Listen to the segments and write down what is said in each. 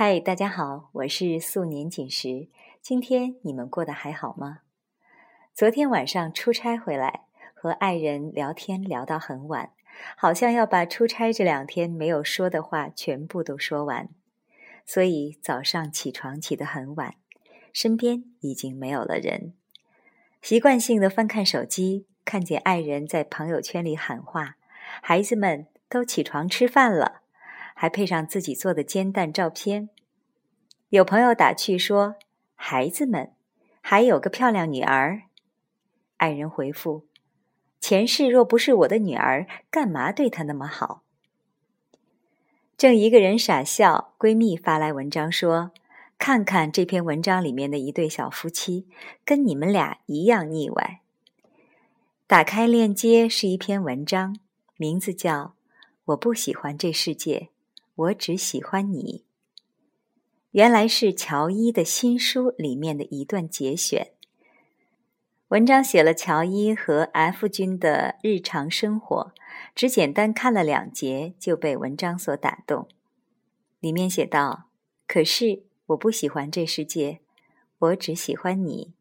嗨，大家好，我是素年锦时。今天你们过得还好吗？昨天晚上出差回来，和爱人聊天聊到很晚，好像要把出差这两天没有说的话全部都说完，所以早上起床起得很晚，身边已经没有了人。习惯性的翻看手机，看见爱人在朋友圈里喊话：“孩子们都起床吃饭了。”还配上自己做的煎蛋照片。有朋友打趣说：“孩子们，还有个漂亮女儿。”爱人回复：“前世若不是我的女儿，干嘛对她那么好？”正一个人傻笑，闺蜜发来文章说：“看看这篇文章里面的一对小夫妻，跟你们俩一样腻歪。”打开链接是一篇文章，名字叫《我不喜欢这世界》。我只喜欢你。原来是乔伊的新书里面的一段节选。文章写了乔伊和 F 君的日常生活，只简单看了两节就被文章所打动。里面写道：“可是我不喜欢这世界，我只喜欢你。”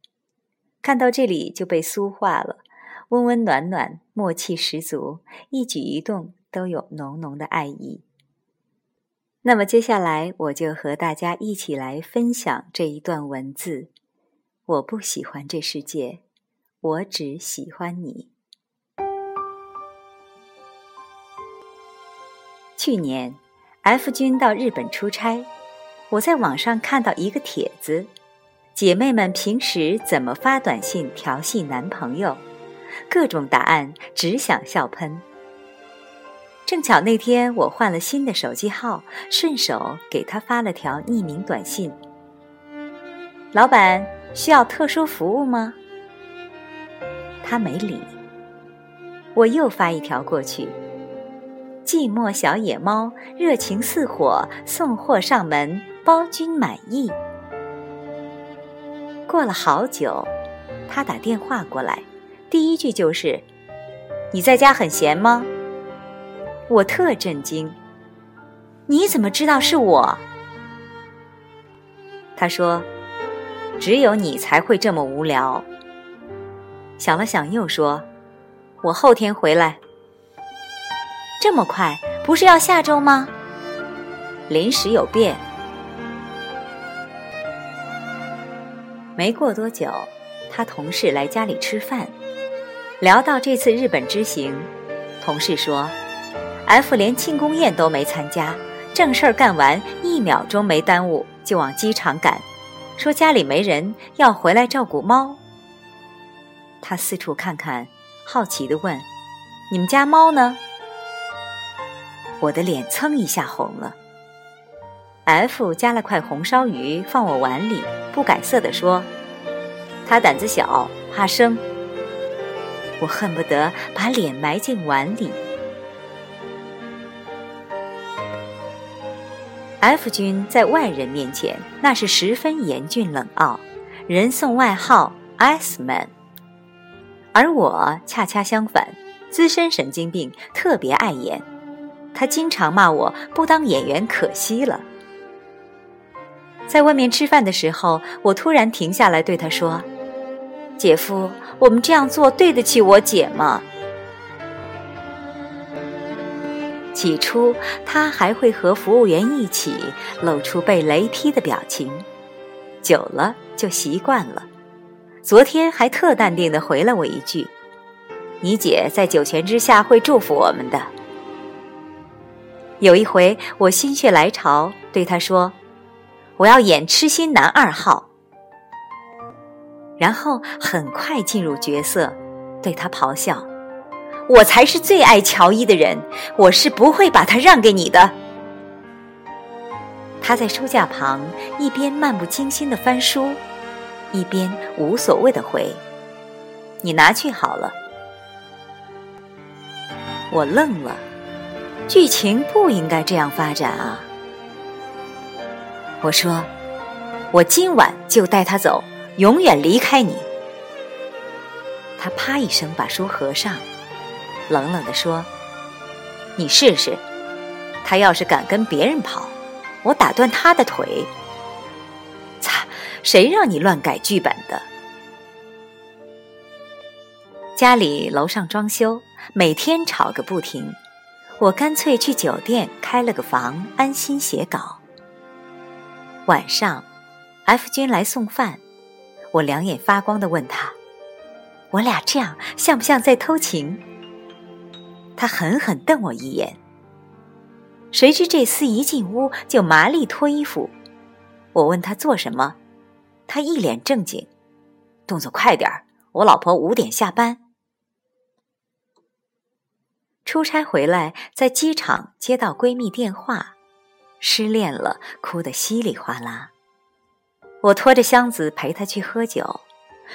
看到这里就被酥化了，温温暖暖，默契十足，一举一动都有浓浓的爱意。那么接下来，我就和大家一起来分享这一段文字。我不喜欢这世界，我只喜欢你。去年，F 君到日本出差，我在网上看到一个帖子：姐妹们平时怎么发短信调戏男朋友？各种答案，只想笑喷。正巧那天我换了新的手机号，顺手给他发了条匿名短信：“老板需要特殊服务吗？”他没理。我又发一条过去：“寂寞小野猫热情似火，送货上门，包君满意。”过了好久，他打电话过来，第一句就是：“你在家很闲吗？”我特震惊，你怎么知道是我？他说：“只有你才会这么无聊。”想了想，又说：“我后天回来。”这么快？不是要下周吗？临时有变。没过多久，他同事来家里吃饭，聊到这次日本之行，同事说。F 连庆功宴都没参加，正事儿干完一秒钟没耽误就往机场赶，说家里没人要回来照顾猫。他四处看看，好奇地问：“你们家猫呢？”我的脸蹭一下红了。F 夹了块红烧鱼放我碗里，不改色地说：“他胆子小，怕生。”我恨不得把脸埋进碗里。F 君在外人面前那是十分严峻冷傲，人送外号 “Ice Man”，而我恰恰相反，资深神经病，特别爱演。他经常骂我不当演员可惜了。在外面吃饭的时候，我突然停下来对他说：“姐夫，我们这样做对得起我姐吗？”起初，他还会和服务员一起露出被雷劈的表情，久了就习惯了。昨天还特淡定地回了我一句：“你姐在九泉之下会祝福我们的。”有一回，我心血来潮对他说：“我要演痴心男二号。”然后很快进入角色，对他咆哮。我才是最爱乔伊的人，我是不会把他让给你的。他在书架旁一边漫不经心的翻书，一边无所谓的回：“你拿去好了。”我愣了，剧情不应该这样发展啊！我说：“我今晚就带他走，永远离开你。”他啪一声把书合上。冷冷地说：“你试试，他要是敢跟别人跑，我打断他的腿。擦！谁让你乱改剧本的？家里楼上装修，每天吵个不停。我干脆去酒店开了个房，安心写稿。晚上，F 君来送饭，我两眼发光的问他：“我俩这样像不像在偷情？”他狠狠瞪我一眼。谁知这厮一进屋就麻利脱衣服。我问他做什么，他一脸正经：“动作快点儿，我老婆五点下班。”出差回来，在机场接到闺蜜电话，失恋了，哭得稀里哗啦。我拖着箱子陪她去喝酒，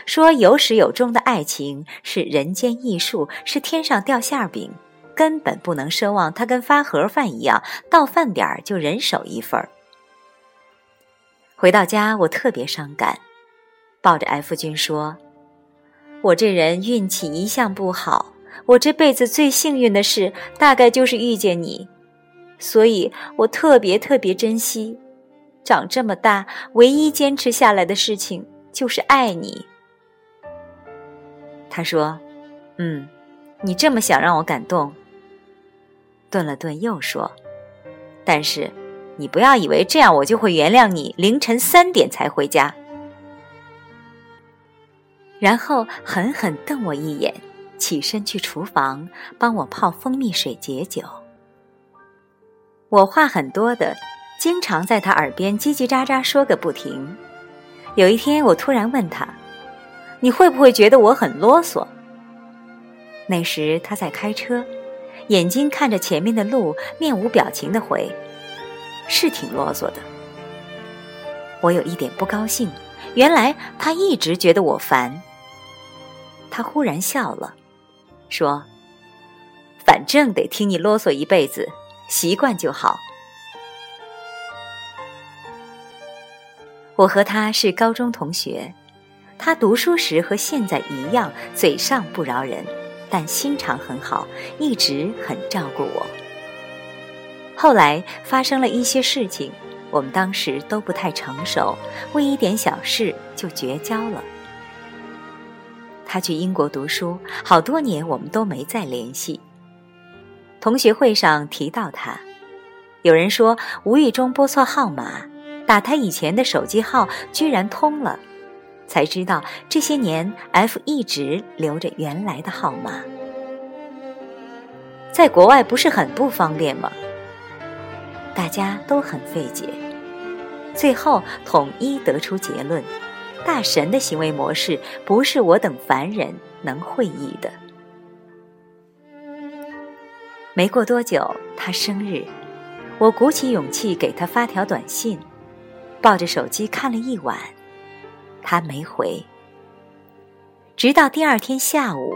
说有始有终的爱情是人间艺术，是天上掉馅饼，根本不能奢望它跟发盒饭一样，到饭点儿就人手一份儿。回到家，我特别伤感，抱着 F 君说：“我这人运气一向不好。”我这辈子最幸运的事，大概就是遇见你，所以我特别特别珍惜。长这么大，唯一坚持下来的事情就是爱你。他说：“嗯，你这么想让我感动。”顿了顿，又说：“但是，你不要以为这样我就会原谅你，凌晨三点才回家。”然后狠狠瞪我一眼。起身去厨房帮我泡蜂蜜水解酒。我话很多的，经常在他耳边叽叽喳喳说个不停。有一天，我突然问他：“你会不会觉得我很啰嗦？”那时他在开车，眼睛看着前面的路，面无表情的回：“是挺啰嗦的。”我有一点不高兴，原来他一直觉得我烦。他忽然笑了。说：“反正得听你啰嗦一辈子，习惯就好。”我和他是高中同学，他读书时和现在一样，嘴上不饶人，但心肠很好，一直很照顾我。后来发生了一些事情，我们当时都不太成熟，为一点小事就绝交了。他去英国读书，好多年我们都没再联系。同学会上提到他，有人说无意中拨错号码，打他以前的手机号居然通了，才知道这些年 F 一直留着原来的号码。在国外不是很不方便吗？大家都很费解，最后统一得出结论。大神的行为模式不是我等凡人能会意的。没过多久，他生日，我鼓起勇气给他发条短信，抱着手机看了一晚，他没回。直到第二天下午，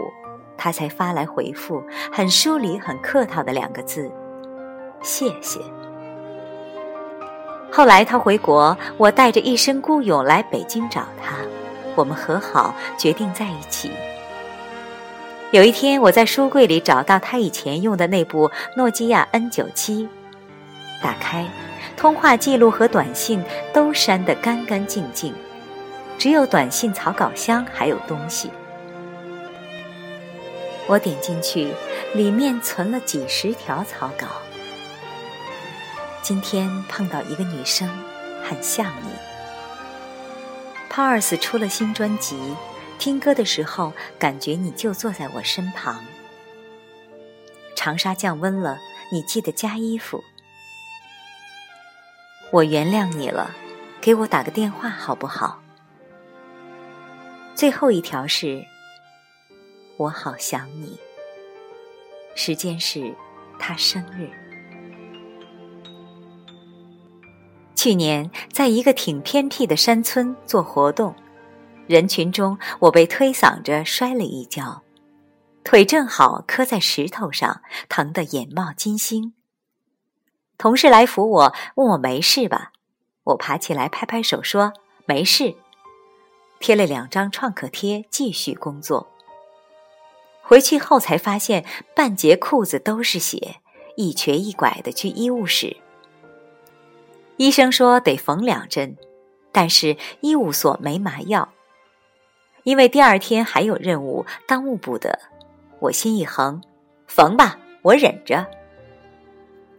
他才发来回复，很疏离、很客套的两个字：“谢谢。”后来他回国，我带着一身孤勇来北京找他，我们和好，决定在一起。有一天，我在书柜里找到他以前用的那部诺基亚 N 九七，打开，通话记录和短信都删得干干净净，只有短信草稿箱还有东西。我点进去，里面存了几十条草稿。今天碰到一个女生，很像你。Pars 出了新专辑，听歌的时候感觉你就坐在我身旁。长沙降温了，你记得加衣服。我原谅你了，给我打个电话好不好？最后一条是，我好想你。时间是他生日。去年在一个挺偏僻的山村做活动，人群中我被推搡着摔了一跤，腿正好磕在石头上，疼得眼冒金星。同事来扶我，问我没事吧？我爬起来拍拍手说没事，贴了两张创可贴继续工作。回去后才发现半截裤子都是血，一瘸一拐的去医务室。医生说得缝两针，但是医务所没麻药。因为第二天还有任务，耽误不得。我心一横，缝吧，我忍着。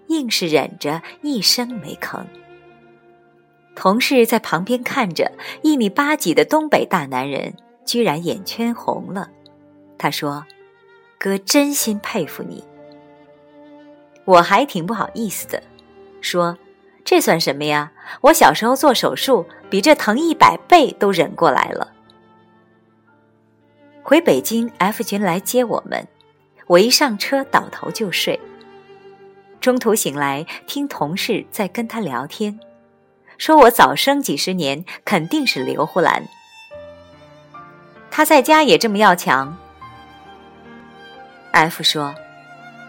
硬是忍着，一声没吭。同事在旁边看着，一米八几的东北大男人，居然眼圈红了。他说：“哥真心佩服你。”我还挺不好意思的，说：“这算什么呀？我小时候做手术，比这疼一百倍都忍过来了。”回北京，F 君来接我们。我一上车倒头就睡。中途醒来，听同事在跟他聊天，说我早生几十年，肯定是刘胡兰。他在家也这么要强。F 说：“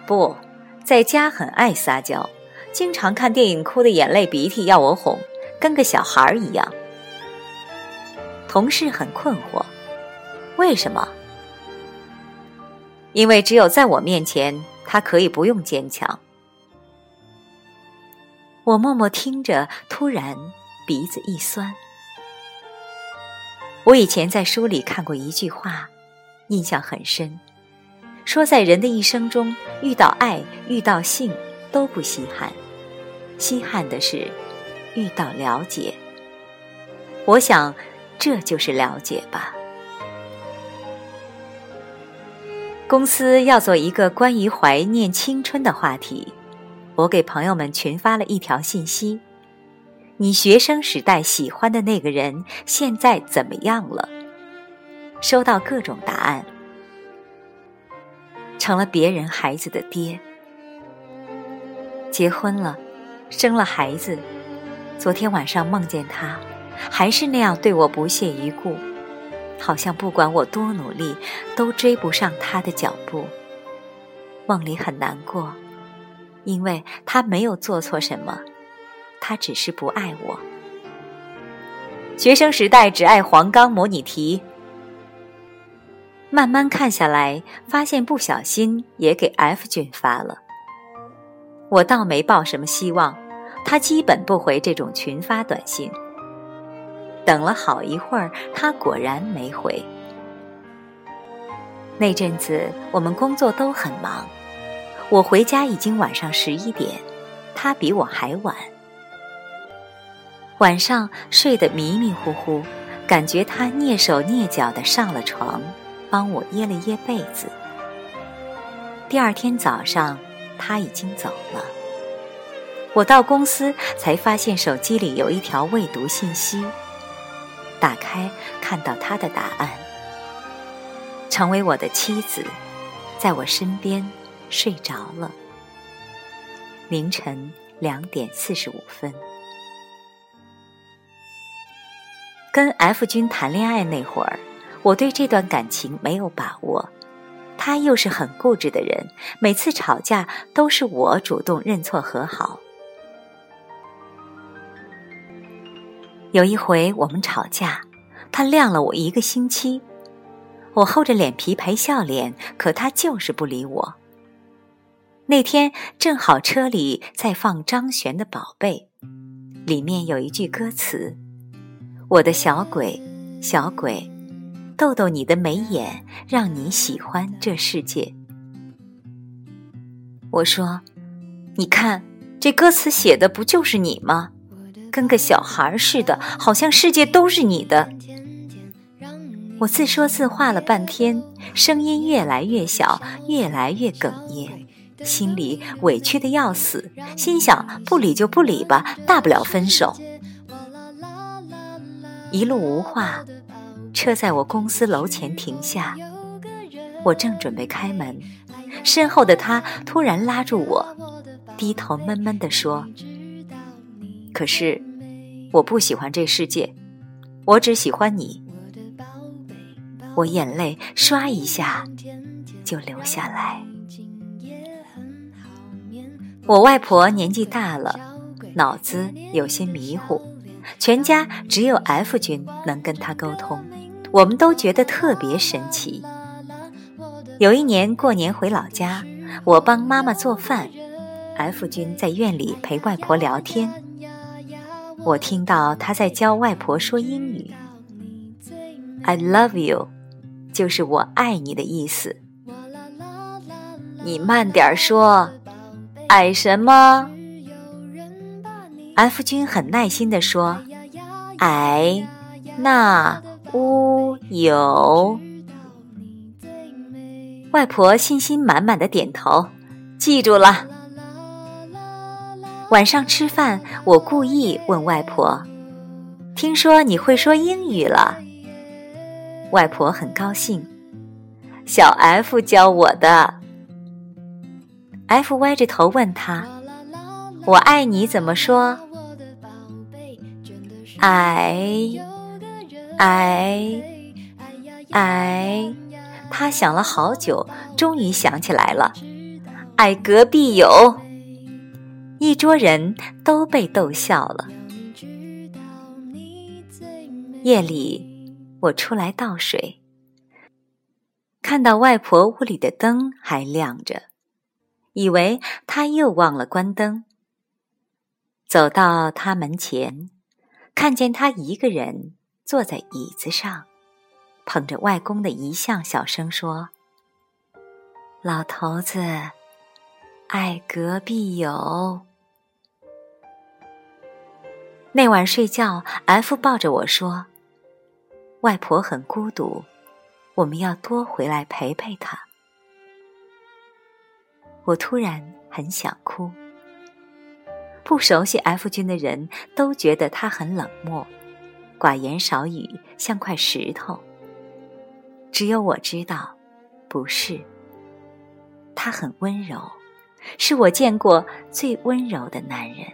不在家很爱撒娇，经常看电影哭的眼泪鼻涕要我哄，跟个小孩一样。”同事很困惑。为什么？因为只有在我面前，他可以不用坚强。我默默听着，突然鼻子一酸。我以前在书里看过一句话，印象很深，说在人的一生中，遇到爱、遇到性都不稀罕，稀罕的是遇到了解。我想，这就是了解吧。公司要做一个关于怀念青春的话题，我给朋友们群发了一条信息：“你学生时代喜欢的那个人现在怎么样了？”收到各种答案，成了别人孩子的爹，结婚了，生了孩子。昨天晚上梦见他，还是那样对我不屑一顾。好像不管我多努力，都追不上他的脚步。梦里很难过，因为他没有做错什么，他只是不爱我。学生时代只爱黄冈模拟题，慢慢看下来，发现不小心也给 F 君发了。我倒没抱什么希望，他基本不回这种群发短信。等了好一会儿，他果然没回。那阵子我们工作都很忙，我回家已经晚上十一点，他比我还晚。晚上睡得迷迷糊糊，感觉他蹑手蹑脚的上了床，帮我掖了掖被子。第二天早上他已经走了，我到公司才发现手机里有一条未读信息。打开，看到他的答案，成为我的妻子，在我身边睡着了。凌晨两点四十五分，跟 F 君谈恋爱那会儿，我对这段感情没有把握，他又是很固执的人，每次吵架都是我主动认错和好。有一回我们吵架，他晾了我一个星期，我厚着脸皮陪笑脸，可他就是不理我。那天正好车里在放张悬的《宝贝》，里面有一句歌词：“我的小鬼，小鬼，逗逗你的眉眼，让你喜欢这世界。”我说：“你看，这歌词写的不就是你吗？”跟个小孩似的，好像世界都是你的。我自说自话了半天，声音越来越小，越来越哽咽，心里委屈的要死，心想不理就不理吧，大不了分手。一路无话，车在我公司楼前停下，我正准备开门，身后的他突然拉住我，低头闷闷地说。可是，我不喜欢这世界，我只喜欢你。我眼泪唰一下就流下来。我外婆年纪大了，脑子有些迷糊，全家只有 F 君能跟她沟通，我们都觉得特别神奇。有一年过年回老家，我帮妈妈做饭，F 君在院里陪外婆聊天。我听到他在教外婆说英语。I love you，就是我爱你的意思。你慢点说，矮什么？F 君很耐心地说：“矮那乌有。”外婆信心满满的点头，记住了。晚上吃饭，我故意问外婆：“听说你会说英语了？”外婆很高兴，小 F 教我的。F 歪着头问他：“我爱你怎么说？”爱爱爱，他想了好久，终于想起来了：“爱隔壁有。”一桌人都被逗笑了。夜里，我出来倒水，看到外婆屋里的灯还亮着，以为他又忘了关灯。走到他门前，看见他一个人坐在椅子上，捧着外公的遗像，小声说：“老头子，爱隔壁有。”那晚睡觉，F 抱着我说：“外婆很孤独，我们要多回来陪陪她。”我突然很想哭。不熟悉 F 君的人都觉得他很冷漠，寡言少语，像块石头。只有我知道，不是。他很温柔，是我见过最温柔的男人。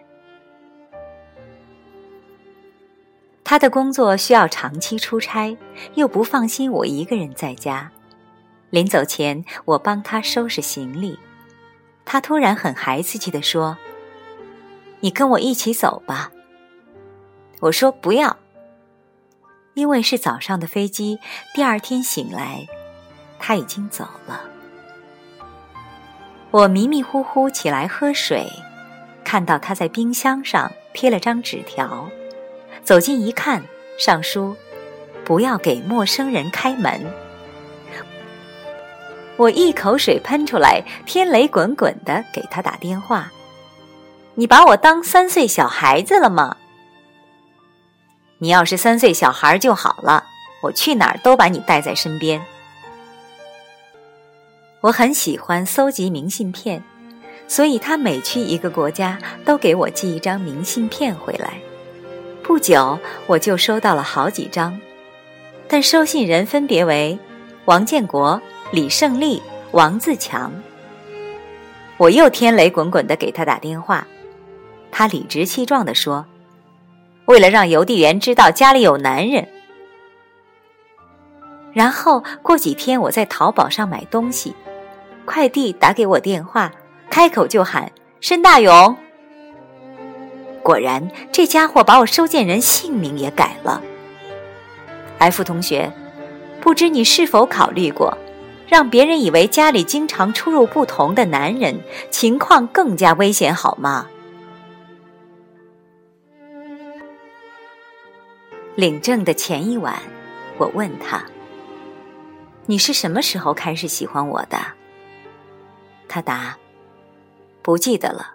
他的工作需要长期出差，又不放心我一个人在家。临走前，我帮他收拾行李，他突然很孩子气地说：“你跟我一起走吧。”我说：“不要，因为是早上的飞机，第二天醒来，他已经走了。”我迷迷糊糊起来喝水，看到他在冰箱上贴了张纸条。走近一看，上书：“不要给陌生人开门。”我一口水喷出来，天雷滚滚的给他打电话：“你把我当三岁小孩子了吗？你要是三岁小孩就好了，我去哪儿都把你带在身边。”我很喜欢搜集明信片，所以他每去一个国家，都给我寄一张明信片回来。不久，我就收到了好几张，但收信人分别为王建国、李胜利、王自强。我又天雷滚滚的给他打电话，他理直气壮的说：“为了让邮递员知道家里有男人。”然后过几天，我在淘宝上买东西，快递打给我电话，开口就喊：“申大勇。”果然，这家伙把我收件人姓名也改了。F 同学，不知你是否考虑过，让别人以为家里经常出入不同的男人，情况更加危险，好吗？领证的前一晚，我问他：“你是什么时候开始喜欢我的？”他答：“不记得了。”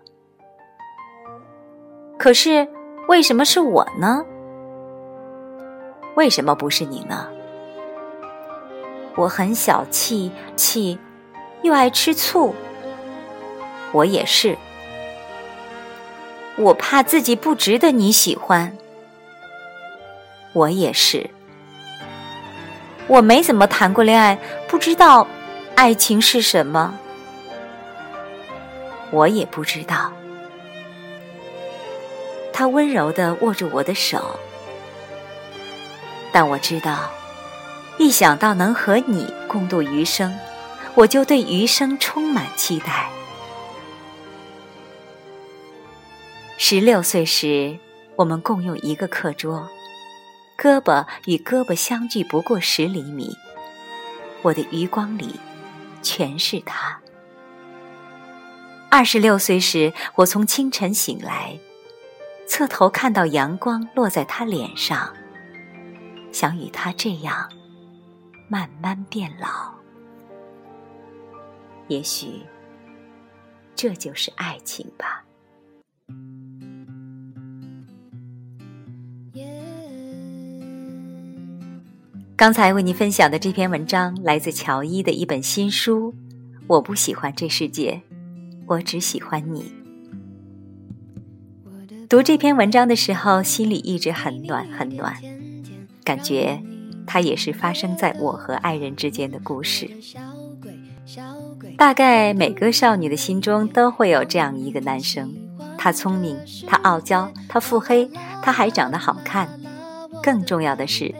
可是，为什么是我呢？为什么不是你呢？我很小气，气又爱吃醋。我也是。我怕自己不值得你喜欢。我也是。我没怎么谈过恋爱，不知道爱情是什么。我也不知道。他温柔的握住我的手，但我知道，一想到能和你共度余生，我就对余生充满期待。十六岁时，我们共用一个课桌，胳膊与胳膊相距不过十厘米，我的余光里全是他。二十六岁时，我从清晨醒来。侧头看到阳光落在他脸上，想与他这样慢慢变老。也许，这就是爱情吧。刚才为您分享的这篇文章来自乔伊的一本新书。我不喜欢这世界，我只喜欢你。读这篇文章的时候，心里一直很暖很暖，感觉它也是发生在我和爱人之间的故事。大概每个少女的心中都会有这样一个男生，他聪明，他傲娇，他腹黑，他还长得好看，更重要的是。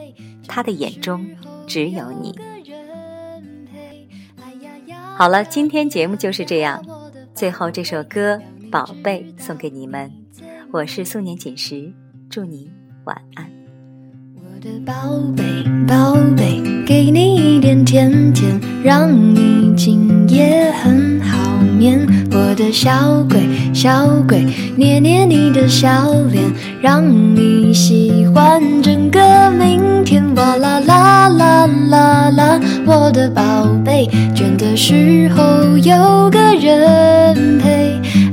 他的眼中只有你。好了，今天节目就是这样。最后这首歌《宝贝》送给你们，我是素年锦时，祝你晚安。的宝贝，宝贝，给你一点甜甜，让你今夜很好眠。我的小鬼，小鬼，捏捏你的小脸，让你喜欢整个明天。哇啦啦啦啦啦，我的宝贝，倦的时候有个人陪。